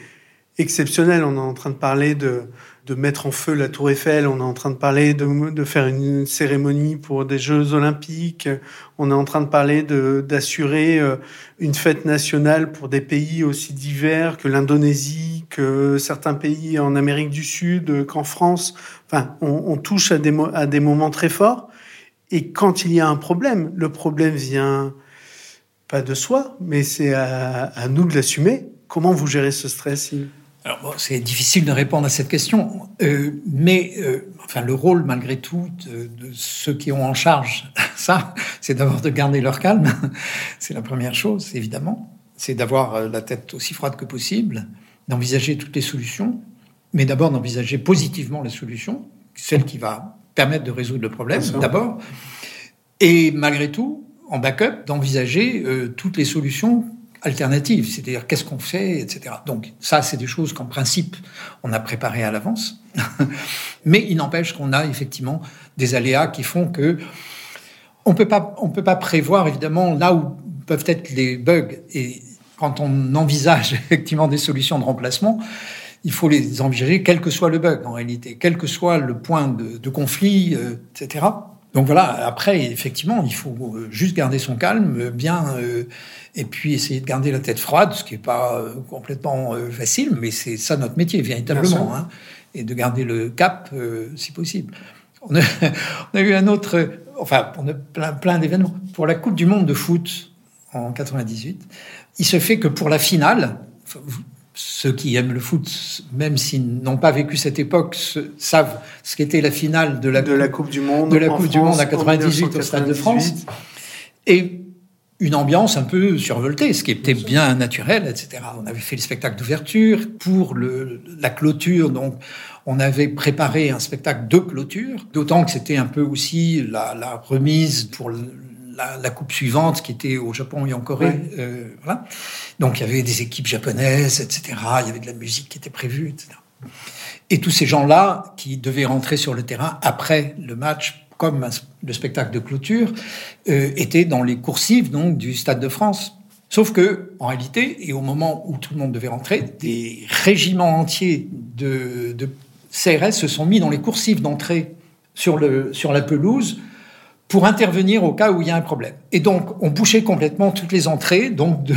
exceptionnel. On est en train de parler de, mettre en feu la tour Eiffel, on est en train de parler de, faire une cérémonie pour des Jeux olympiques, on est en train de parler d'assurer euh, une fête nationale pour des pays aussi divers que l'Indonésie, que certains pays en Amérique du Sud, qu'en France. Enfin, on, on touche à des, à des moments très forts. Et quand il y a un problème, le problème vient pas de soi, mais c'est à, à nous de l'assumer. Comment vous gérez ce stress alors bon, c'est difficile de répondre à cette question, euh, mais euh, enfin le rôle malgré tout de, de, ceux qui ont en charge ça, c'est d'abord de garder leur calme. c'est la première chose, évidemment. C'est d'avoir euh, la tête aussi froide que possible, d'envisager toutes les solutions, mais d'abord d'envisager positivement les solutions, celle qui va permettre de résoudre le problème d'abord, et malgré tout, en backup, d'envisager euh, toutes les solutions alternative, c'est-à-dire qu'est-ce qu'on fait, etc. Donc ça, c'est des choses qu'en principe, on a préparées à l'avance. Mais il n'empêche qu'on a effectivement des aléas qui font que on peut pas, on peut pas prévoir évidemment là où peuvent être les bugs. Et quand on envisage effectivement des solutions de remplacement, il faut les envisager quel que soit le bug en réalité, quel que soit le point de, conflit, euh, etc. Donc voilà, après, effectivement, il faut euh, juste garder son calme, bien, euh, et puis essayer de garder la tête froide, ce qui n'est pas euh, complètement euh, facile, mais c'est ça notre métier, véritablement, hein, et de garder le cap euh, si possible. On a, on a, eu un autre, enfin, on a plein, plein d'événements. Pour la Coupe du Monde de foot en 98, il se fait que pour la finale, ceux qui aiment le foot, même s'ils n'ont pas vécu cette époque, savent ce qu'était la finale de la, de la Coupe du Monde, de la Coupe France, du Monde à 98 au Stade de France. Et une ambiance un peu survoltée, ce qui était bien naturel, etc. On avait fait le spectacle d'ouverture pour le, la clôture, donc on avait préparé un spectacle de clôture, d'autant que c'était un peu aussi la, la remise pour la, la, coupe suivante qui était au Japon et en Corée. Euh, voilà. Donc il y avait des équipes japonaises, etc. Il y avait de la musique qui était prévue, etc. Et tous ces gens-là qui devaient rentrer sur le terrain après le match comme le spectacle de clôture, euh, était dans les coursives donc du Stade de France. Sauf que, en réalité, et au moment où tout le monde devait rentrer, des régiments entiers de, de CRS se sont mis dans les coursives d'entrée sur, le, sur la pelouse pour intervenir au cas où il y a un problème. Et donc, on bouchait complètement toutes les entrées, donc de,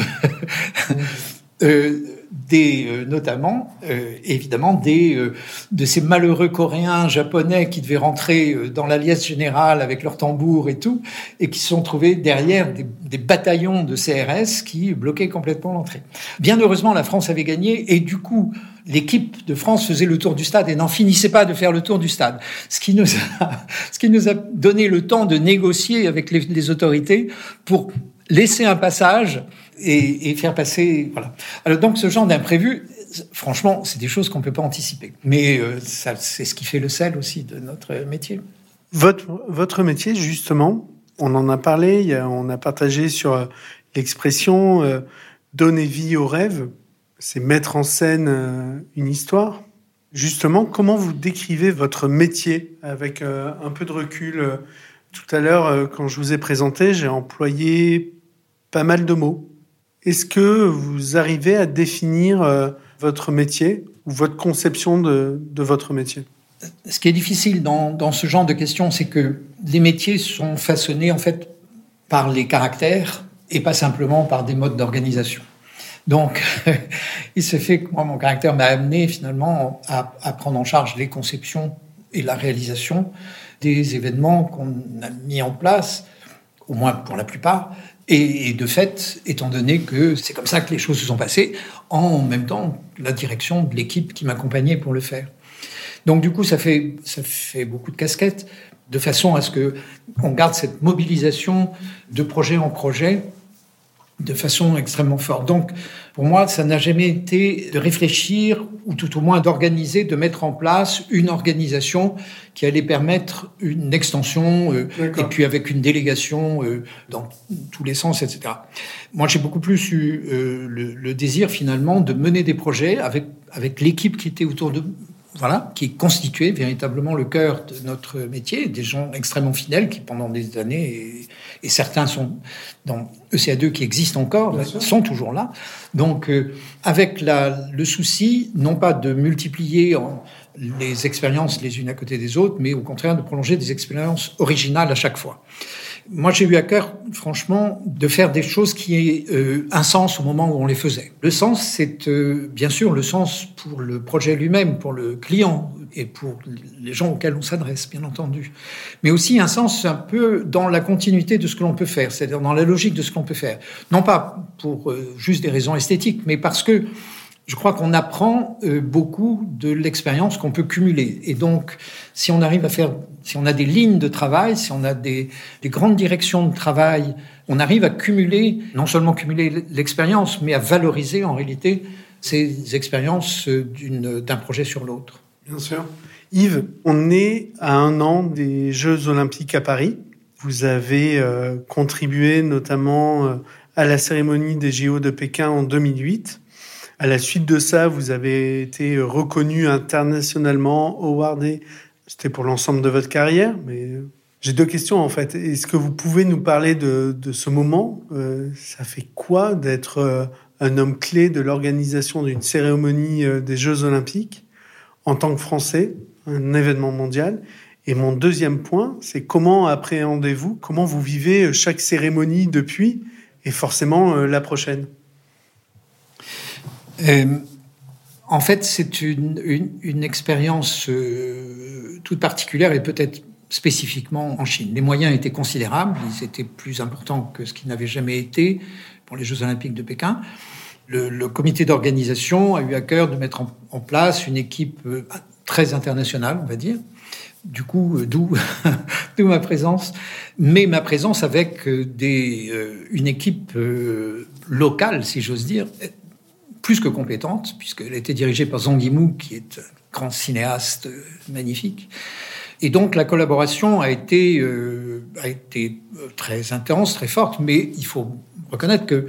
des, euh, notamment, euh, évidemment, des, euh, de ces malheureux Coréens, Japonais qui devaient rentrer euh, dans l'alliance générale avec leurs tambours et tout, et qui se sont trouvés derrière des, des bataillons de CRS qui bloquaient complètement l'entrée. Bien heureusement, la France avait gagné, et du coup, l'équipe de France faisait le tour du stade et n'en finissait pas de faire le tour du stade. Ce qui nous a, ce qui nous a donné le temps de négocier avec les, les autorités pour laisser un passage et, faire passer. Voilà. Alors donc ce genre d'imprévu, franchement, c'est des choses qu'on peut pas anticiper. Mais euh, c'est ce qui fait le sel aussi de notre métier. Votre votre métier, justement, on en a parlé, on a partagé sur euh, l'expression euh, donner vie au rêve, c'est mettre en scène euh, une histoire. Justement, comment vous décrivez votre métier avec un peu de recul Tout à l'heure, quand je vous ai présenté, j'ai employé pas mal de mots. Est-ce que vous arrivez à définir euh, votre métier ou votre conception de, votre métier? Ce qui est difficile dans, ce genre de questions, c'est que les métiers sont façonnés en fait par les caractères et pas simplement par des modes d'organisation. Donc, il se fait que moi, mon caractère m'a amené finalement à, prendre en charge les conceptions et la réalisation des événements qu'on a mis en place, au moins pour la plupart, et, de fait, étant donné que c'est comme ça que les choses se sont passées, en même temps, la direction de l'équipe qui m'accompagnait pour le faire. Donc du coup, ça fait, ça fait beaucoup de casquettes, de façon à ce que on garde cette mobilisation de projet en projet de façon extrêmement forte. Donc, pour moi, ça n'a jamais été de réfléchir, ou tout au moins d'organiser, de mettre en place une organisation qui allait permettre une extension, euh, et puis avec une délégation euh, dans tous les sens, etc. Moi, j'ai beaucoup plus eu euh, le, le, désir, finalement, de mener des projets avec, avec l'équipe qui était autour de voilà, qui constituait véritablement le cœur de notre métier, des gens extrêmement fidèles qui pendant des années, et, certains sont dans ECA2 qui existent encore, sont toujours là. Donc euh, avec la, le souci, non pas de multiplier les expériences les unes à côté des autres, mais au contraire de prolonger des expériences originales à chaque fois. Moi, j'ai eu à cœur, franchement, de faire des choses qui aient euh, un sens au moment où on les faisait. Le sens, c'est euh, bien sûr le sens pour le projet lui-même, pour le client et pour les gens auxquels on s'adresse, bien entendu. Mais aussi un sens un peu dans la continuité de ce que l'on peut faire, c'est-à-dire dans la logique de ce qu'on peut faire. Non pas pour euh, juste des raisons esthétiques, mais parce que je crois qu'on apprend euh, beaucoup de l'expérience qu'on peut cumuler. Et donc, si on arrive à faire, si on a des lignes de travail, si on a des, des grandes directions de travail, on arrive à cumuler, non seulement cumuler l'expérience, mais à valoriser en réalité ces expériences euh, d'un projet sur l'autre. Bien sûr. Yves, on est à un an des Jeux Olympiques à Paris. Vous avez euh, contribué notamment à la cérémonie des JO de Pékin en 2008. À la suite de ça, vous avez été reconnu internationalement, awardé. C'était pour l'ensemble de votre carrière, mais j'ai deux questions en fait. Est-ce que vous pouvez nous parler de, ce moment? Euh, Ça fait quoi d'être euh, un homme clé de l'organisation d'une cérémonie euh, des Jeux Olympiques en tant que Français, un événement mondial? Et mon deuxième point, c'est comment appréhendez-vous, comment vous vivez chaque cérémonie depuis et forcément la prochaine? Euh, en fait, c'est une, expérience euh, toute particulière et peut-être spécifiquement en Chine. Les moyens étaient considérables, ils étaient plus importants que ce qu'ils n'avaient jamais été pour les Jeux olympiques de Pékin. Le, comité d'organisation a eu à cœur de mettre en, place une équipe euh, très internationale, on va dire. Du coup, d'où ma présence, mais ma présence avec une équipe locale, si j'ose dire, plus que compétente, puisqu'elle était dirigée par Zhang Yimou, qui est un grand cinéaste euh, magnifique. Et donc la collaboration a été, euh, a été euh, très intense, très forte, mais il faut reconnaître que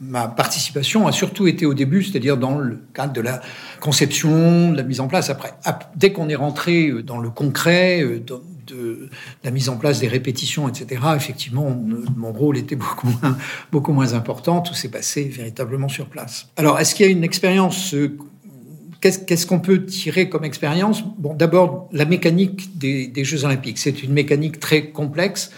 ma participation a surtout été au début, c'est-à-dire dans le cadre de la conception, de la mise en place. Après, dès qu'on est rentré dans le concret, de la mise en place des répétitions, etc., effectivement, mon rôle était beaucoup moins, beaucoup moins important. Tout s'est passé véritablement sur place. Alors, est-ce qu'il y a une expérience euh, Qu'est-ce qu'on peut tirer comme expérience? Bon, d'abord, la mécanique des, des Jeux Olympiques. C'est une mécanique très complexe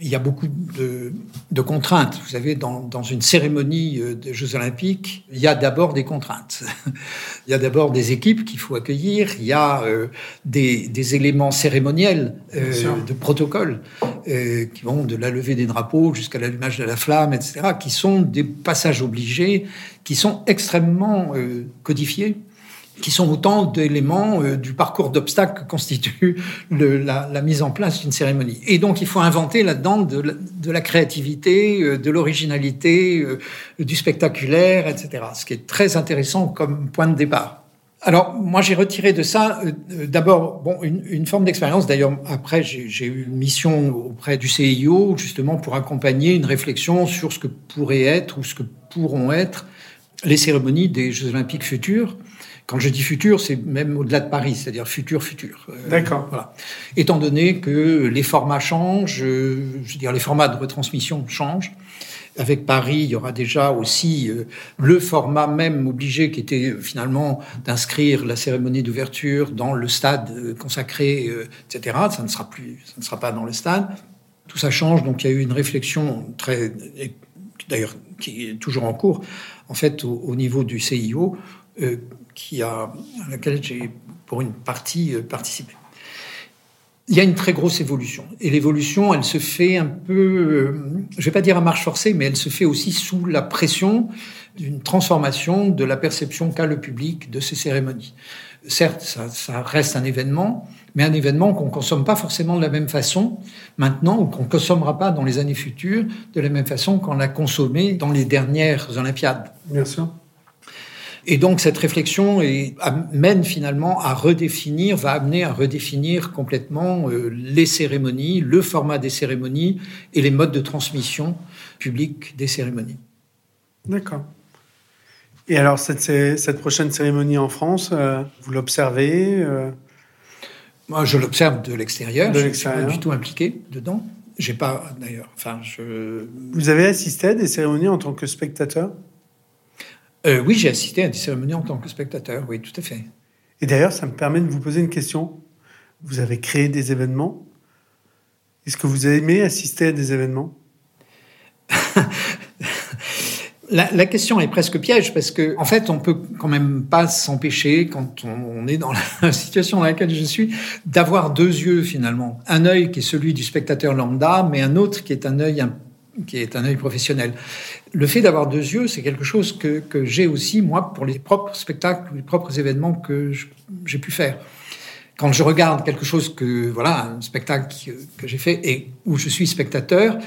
il y a beaucoup de, contraintes. Vous savez, dans, une cérémonie euh, des Jeux Olympiques, il y a d'abord des contraintes. il y a d'abord des équipes qu'il faut accueillir, il y a euh, des, éléments cérémoniels euh, de protocole qui vont de la levée des drapeaux jusqu'à l'allumage de la flamme, etc., qui sont des passages obligés, qui sont extrêmement codifiés qui sont autant d'éléments euh, du parcours d'obstacles que constitue la, mise en place d'une cérémonie. Et donc, il faut inventer là-dedans de, la créativité, euh, de l'originalité, euh, du spectaculaire, etc. Ce qui est très intéressant comme point de départ. Alors, moi, j'ai retiré de ça, d'abord, une, une forme d'expérience. D'ailleurs, après, j'ai eu une mission auprès du CIO, justement, pour accompagner une réflexion sur ce que pourraient être ou ce que pourront être les cérémonies des Jeux Olympiques futurs. Quand je dis futur, c'est même au-delà de Paris, c'est-à-dire futur, futur. Euh, D'accord. Voilà. Étant donné que les formats changent, euh, je veux dire les formats de retransmission changent. Avec Paris, il y aura déjà aussi euh, le format même obligé qui était finalement d'inscrire la cérémonie d'ouverture dans le stade consacré, etc. Ça ne sera plus, ça ne sera pas dans le stade. Tout ça change, donc il y a eu une réflexion très, d'ailleurs, qui est toujours en cours, en fait, au, niveau du CIO, qui a, à laquelle j'ai pour une partie euh, participé. Il y a une très grosse évolution. Et l'évolution, elle se fait un peu, euh, je vais pas dire à marche forcée, mais elle se fait aussi sous la pression d'une transformation de la perception qu'a le public de ces cérémonies. Certes, ça, reste un événement, mais un événement qu'on consomme pas forcément de la même façon maintenant, ou qu'on consommera pas dans les années futures de la même façon qu'on l'a consommé dans les dernières Olympiades. Bien sûr. Et donc cette réflexion amène finalement à redéfinir, va amener à redéfinir complètement euh, les cérémonies, le format des cérémonies et les modes de transmission publique des cérémonies. D'accord. Et alors, cette, cette prochaine cérémonie en France, euh, vous l'observez euh? Moi, je l'observe de l'extérieur. Je ne suis pas du tout impliqué dedans. J'ai pas, d'ailleurs. Enfin, je... Vous avez assisté à des cérémonies en tant que spectateur? Euh, Oui, j'ai assisté à des cérémonies en tant que spectateur, oui, tout à fait. Et d'ailleurs, ça me permet de vous poser une question. Vous avez créé des événements. Est-ce que vous aimé assister à des événements? La, question est presque piège parce que, en fait, on peut quand même pas s'empêcher, quand on, est dans la situation dans laquelle je suis, d'avoir deux yeux finalement. Un œil qui est celui du spectateur lambda, mais un autre qui est un œil qui est un œil professionnel. Le fait d'avoir deux yeux, c'est quelque chose que, que j'ai aussi, moi, pour les propres spectacles, les propres événements que j'ai pu faire. Quand je regarde quelque chose que, voilà, un spectacle que j'ai fait et où je suis spectateur,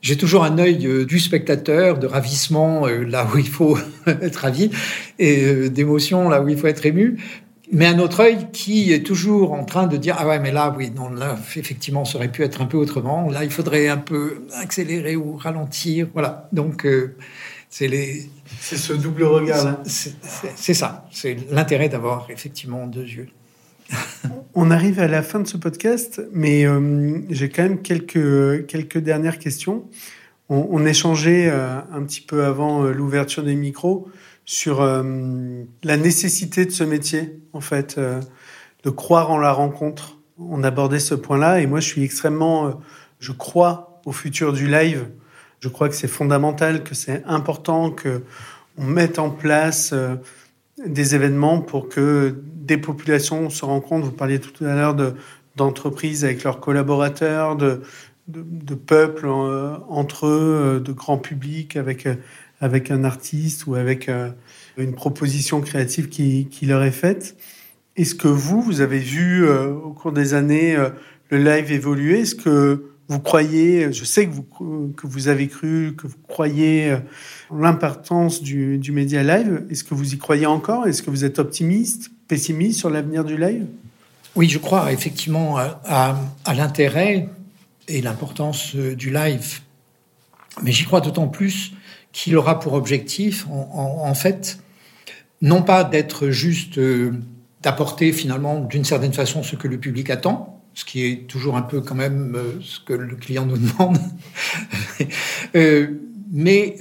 j'ai toujours un œil euh, du spectateur, de ravissement euh, là où il faut être ravi, et euh, d'émotion là où il faut être ému, mais un autre œil qui est toujours en train de dire ah ouais mais là oui non là effectivement ça aurait pu être un peu autrement. Là il faudrait un peu accélérer ou ralentir. Voilà. Donc c'est les c'est ce double regard là. C'est ça. C'est l'intérêt d'avoir effectivement deux yeux. On arrive à la fin de ce podcast, mais euh, j'ai quand même quelques, quelques dernières questions. On, échangeait euh, un petit peu avant euh, l'ouverture des micros sur la nécessité de ce métier, en fait, de croire en la rencontre. On abordait ce point-là, et moi, je suis extrêmement, je crois au futur du live. Je crois que c'est fondamental, que c'est important que on mette en place des événements pour que des populations se rencontrent. Vous parliez tout à l'heure de, d'entreprises avec leurs collaborateurs, de, de, peuples euh, entre eux, euh, de grands publics avec, euh, avec un artiste ou avec une proposition créative qui, leur est faite. Est-ce que vous, vous avez vu au cours des années le live évoluer? Est-ce que vous croyez, je sais que vous, que vous avez cru, que vous croyez l'importance du, du média live. Est-ce que vous y croyez encore? Est-ce que vous êtes optimiste, pessimiste sur l'avenir du live? Oui, je crois effectivement à, l'intérêt et l'importance euh, du live. Mais j'y crois d'autant plus qu'il aura pour objectif, en, fait, non pas d'être juste, euh, d'apporter finalement d'une certaine façon ce que le public attend, ce qui est toujours un peu quand même euh, ce que le client nous demande, mais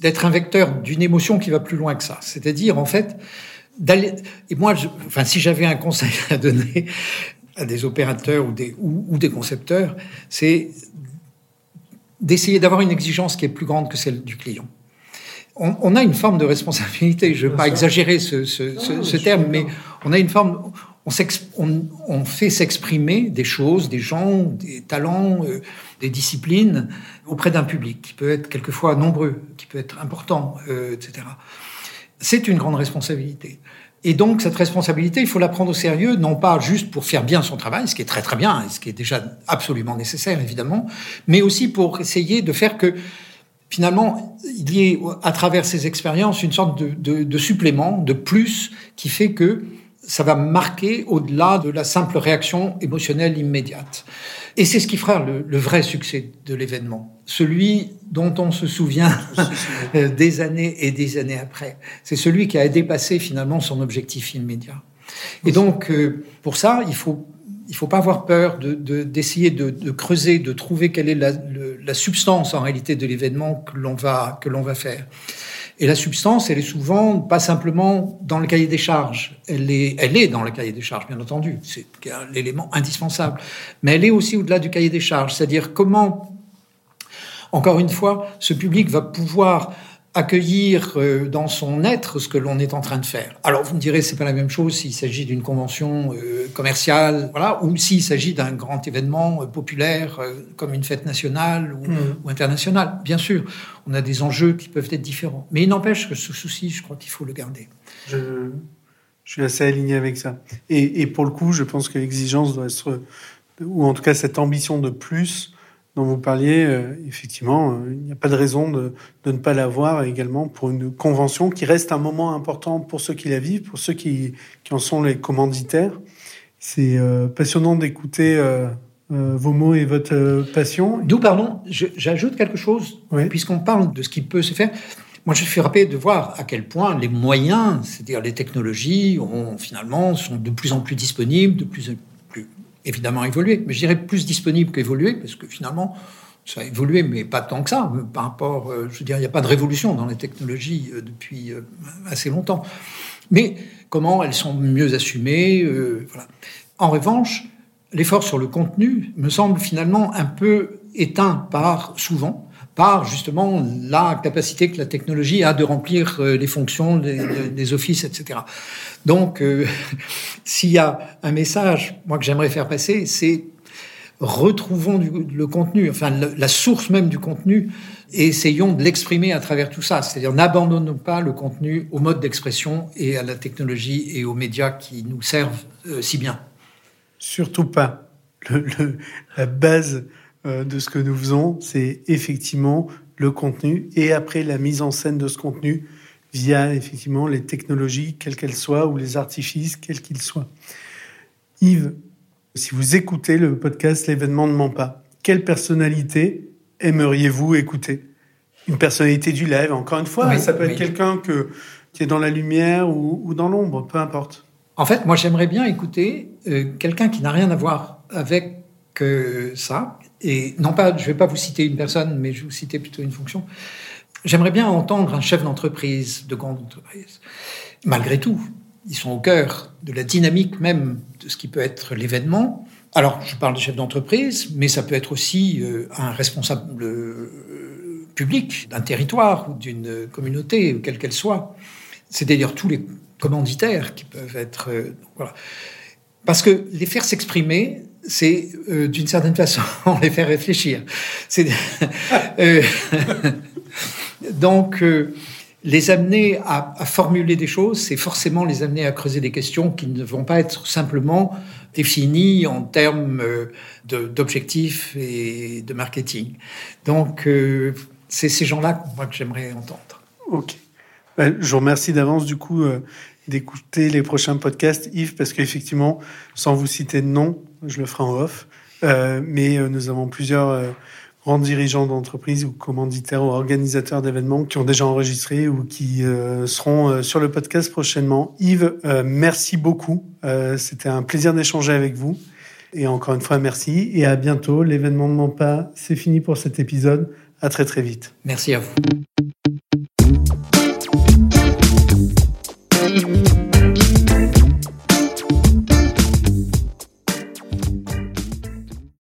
d'être un vecteur d'une émotion qui va plus loin que ça. C'est-à-dire, en fait, d'aller. Et moi, enfin, si j'avais un conseil à donner à des opérateurs ou des, ou, des concepteurs, c'est d'essayer d'avoir une exigence qui est plus grande que celle du client. On, on a une forme de responsabilité. Je ne veux pas exagérer ce, ce, ce, terme, mais on a une forme. On, on, on fait s'exprimer des choses, des gens, des talents. Euh, des disciplines auprès d'un public qui peut être quelquefois nombreux, qui peut être important, euh, etc. C'est une grande responsabilité. Et donc cette responsabilité, il faut la prendre au sérieux, non pas juste pour faire bien son travail, ce qui est très très bien, et ce qui est déjà absolument nécessaire évidemment, mais aussi pour essayer de faire que finalement il y ait à travers ces expériences une sorte de, de, de supplément, de plus, qui fait que ça va marquer au-delà de la simple réaction émotionnelle immédiate. Et c'est ce qui fera le, vrai succès de l'événement, celui dont on se souvient des années et des années après. C'est celui qui a dépassé finalement son objectif immédiat. Et donc, euh, pour ça, il faut il faut pas avoir peur d'essayer de, de, creuser, de trouver quelle est la, la substance en réalité de l'événement que l'on va que l'on va faire. Et la substance, elle est souvent pas simplement dans le cahier des charges. Elle est, elle est dans le cahier des charges, bien entendu. C'est l'élément indispensable. Mais elle est aussi au-delà du cahier des charges. C'est-à-dire comment, encore une fois, ce public va pouvoir accueillir euh, dans son être ce que l'on est en train de faire. Alors vous me direz c'est pas la même chose s'il s'agit d'une convention euh, commerciale, voilà, ou s'il s'agit d'un grand événement euh, populaire comme une fête nationale ou, mmh. ou, internationale. Bien sûr, on a des enjeux qui peuvent être différents, mais il n'empêche que ce souci, je crois qu'il faut le garder. Je, je, suis assez aligné avec ça. Et, et pour le coup, je pense que l'exigence doit être, ou en tout cas cette ambition de plus dont vous parliez, euh, effectivement, euh, il n'y a pas de raison de, de ne pas l'avoir également pour une convention qui reste un moment important pour ceux qui la vivent, pour ceux qui, qui en sont les commanditaires. C'est euh, passionnant d'écouter vos mots et votre passion. D'où, pardon, j'ajoute quelque chose, puisqu'on parle de ce qui peut se faire. moi, je suis frappé de voir à quel point les moyens, c'est-à-dire les technologies, ont, finalement sont de plus en plus disponibles, de plus en plus évidemment évolué, mais je dirais plus disponibles qu'évolués, parce que finalement, ça a évolué, mais pas tant que ça. Par rapport, euh, je veux dire, il n'y a pas de révolution dans les technologies euh, depuis euh, assez longtemps. Mais comment elles sont mieux assumées. En revanche, l'effort sur le contenu me semble finalement un peu éteint par souvent par justement la capacité que la technologie a de remplir les fonctions des, offices, etc. Donc, s'il y a un message, moi que j'aimerais faire passer, c'est retrouvons le contenu, enfin la source même du contenu, et essayons de l'exprimer à travers tout ça. C'est-à-dire n'abandonnons pas le contenu au mode d'expression et à la technologie et aux médias qui nous servent euh, si bien. Surtout pas. la base euh, de ce que nous faisons, c'est effectivement le contenu et après la mise en scène de ce contenu via effectivement les technologies, quelles qu'elles soient, ou les artifices, quels qu'ils soient. Yves, si vous écoutez le podcast L'événement ne ment pas, quelle personnalité aimeriez-vous écouter? Une personnalité du live, encore une fois, ça peut être quelqu'un que, qui est dans la lumière ou, dans l'ombre, peu importe. En fait, moi j'aimerais bien écouter euh, quelqu'un qui n'a rien à voir avec euh, ça. Et non pas, je ne vais pas vous citer une personne, mais je vous citer plutôt une fonction. J'aimerais bien entendre un chef d'entreprise, de grande entreprise. Malgré tout, ils sont au cœur de la dynamique même de ce qui peut être l'événement. Alors, je parle de chef d'entreprise, mais ça peut être aussi euh, un responsable euh, public d'un territoire ou d'une communauté, quelle qu'elle soit. C'est-à-dire tous les commanditaires qui peuvent être... Euh, voilà. Parce que les faire s'exprimer, c'est d'une certaine façon les faire réfléchir. donc les amener à, formuler des choses, c'est forcément les amener à creuser des questions qui ne vont pas être simplement définies en termes euh, d'objectifs et de marketing. Donc, euh, c'est ces gens-là que j'aimerais entendre. Ok. Ben, je vous remercie d'avance, du coup, euh, d'écouter les prochains podcasts, Yves, parce qu'effectivement, sans vous citer de nom, je le ferai en off, mais nous avons plusieurs grands dirigeants d'entreprise ou commanditaires ou organisateurs d'événements qui ont déjà enregistré ou qui euh, seront euh, sur le podcast prochainement. Yves, euh, merci beaucoup. C'était un plaisir d'échanger avec vous. Et encore une fois, merci et à bientôt. L'événement ne ment pas. C'est fini pour cet épisode. À très très vite. Merci à vous. time.